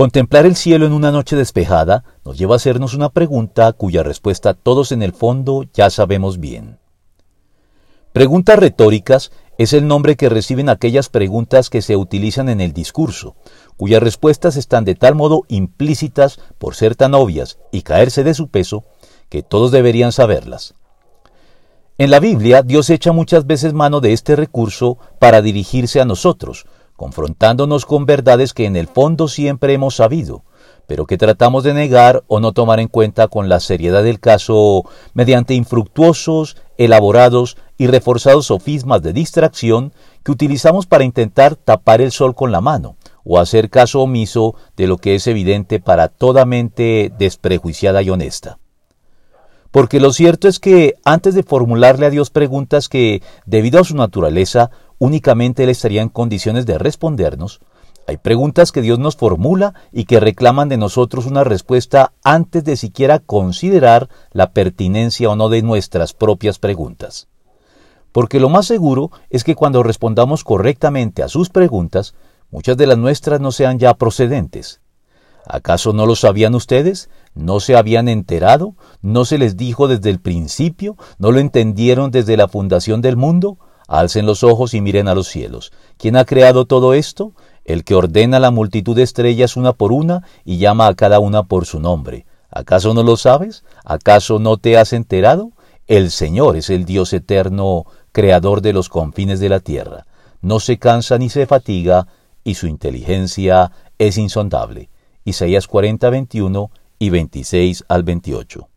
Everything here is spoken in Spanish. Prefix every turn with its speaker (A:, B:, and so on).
A: Contemplar el cielo en una noche despejada nos lleva a hacernos una pregunta cuya respuesta todos en el fondo ya sabemos bien. Preguntas retóricas es el nombre que reciben aquellas preguntas que se utilizan en el discurso, cuyas respuestas están de tal modo implícitas por ser tan obvias y caerse de su peso, que todos deberían saberlas. En la Biblia, Dios echa muchas veces mano de este recurso para dirigirse a nosotros, confrontándonos con verdades que en el fondo siempre hemos sabido, pero que tratamos de negar o no tomar en cuenta con la seriedad del caso mediante infructuosos, elaborados y reforzados sofismas de distracción que utilizamos para intentar tapar el sol con la mano o hacer caso omiso de lo que es evidente para toda mente desprejuiciada y honesta. Porque lo cierto es que antes de formularle a Dios preguntas que, debido a su naturaleza, únicamente Él estaría en condiciones de respondernos, hay preguntas que Dios nos formula y que reclaman de nosotros una respuesta antes de siquiera considerar la pertinencia o no de nuestras propias preguntas. Porque lo más seguro es que cuando respondamos correctamente a sus preguntas, muchas de las nuestras no sean ya procedentes. ¿Acaso no lo sabían ustedes? ¿No se habían enterado? ¿No se les dijo desde el principio? ¿No lo entendieron desde la fundación del mundo? Alcen los ojos y miren a los cielos. ¿Quién ha creado todo esto? El que ordena la multitud de estrellas una por una y llama a cada una por su nombre. ¿Acaso no lo sabes? ¿Acaso no te has enterado? El Señor es el Dios eterno, creador de los confines de la tierra. No se cansa ni se fatiga, y su inteligencia es insondable. Isaías 40, 21 y 26 al 28.